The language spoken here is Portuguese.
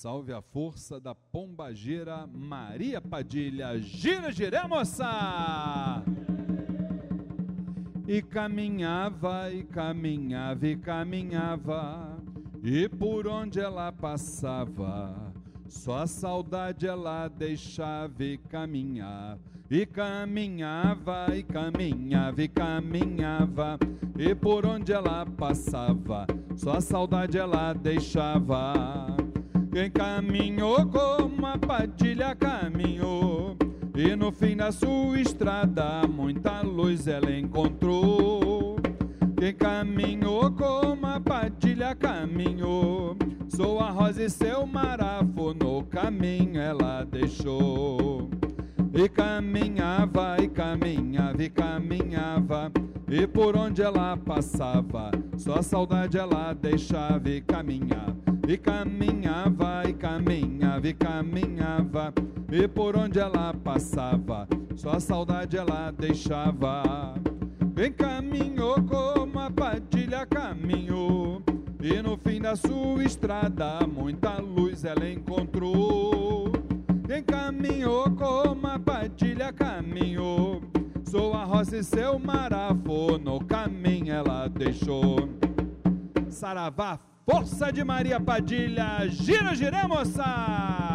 Salve a força da pombageira Maria Padilha. Gira, gira, moça! E caminhava, e caminhava, e caminhava, e por onde ela passava, só a saudade ela deixava e caminhar. E caminhava, e caminhava, e caminhava, e por onde ela passava, só a saudade ela deixava. Quem caminhou como a padilha caminhou, e no fim da sua estrada muita luz ela encontrou. Quem caminhou como a padilha caminhou, sua rosa e seu marafo no caminho ela deixou. E caminhava, e caminhava, e caminhava, e por onde ela passava, só saudade ela deixava e caminhava. E caminhava, e caminhava, e caminhava, e por onde ela passava, só saudade ela deixava. Quem caminhou como a padilha caminhou, e no fim da sua estrada muita luz ela encontrou. Quem caminhou como a padilha caminhou, sua roça e seu no caminho ela deixou. Saravá, força de Maria Padilha, gira, gira, moça!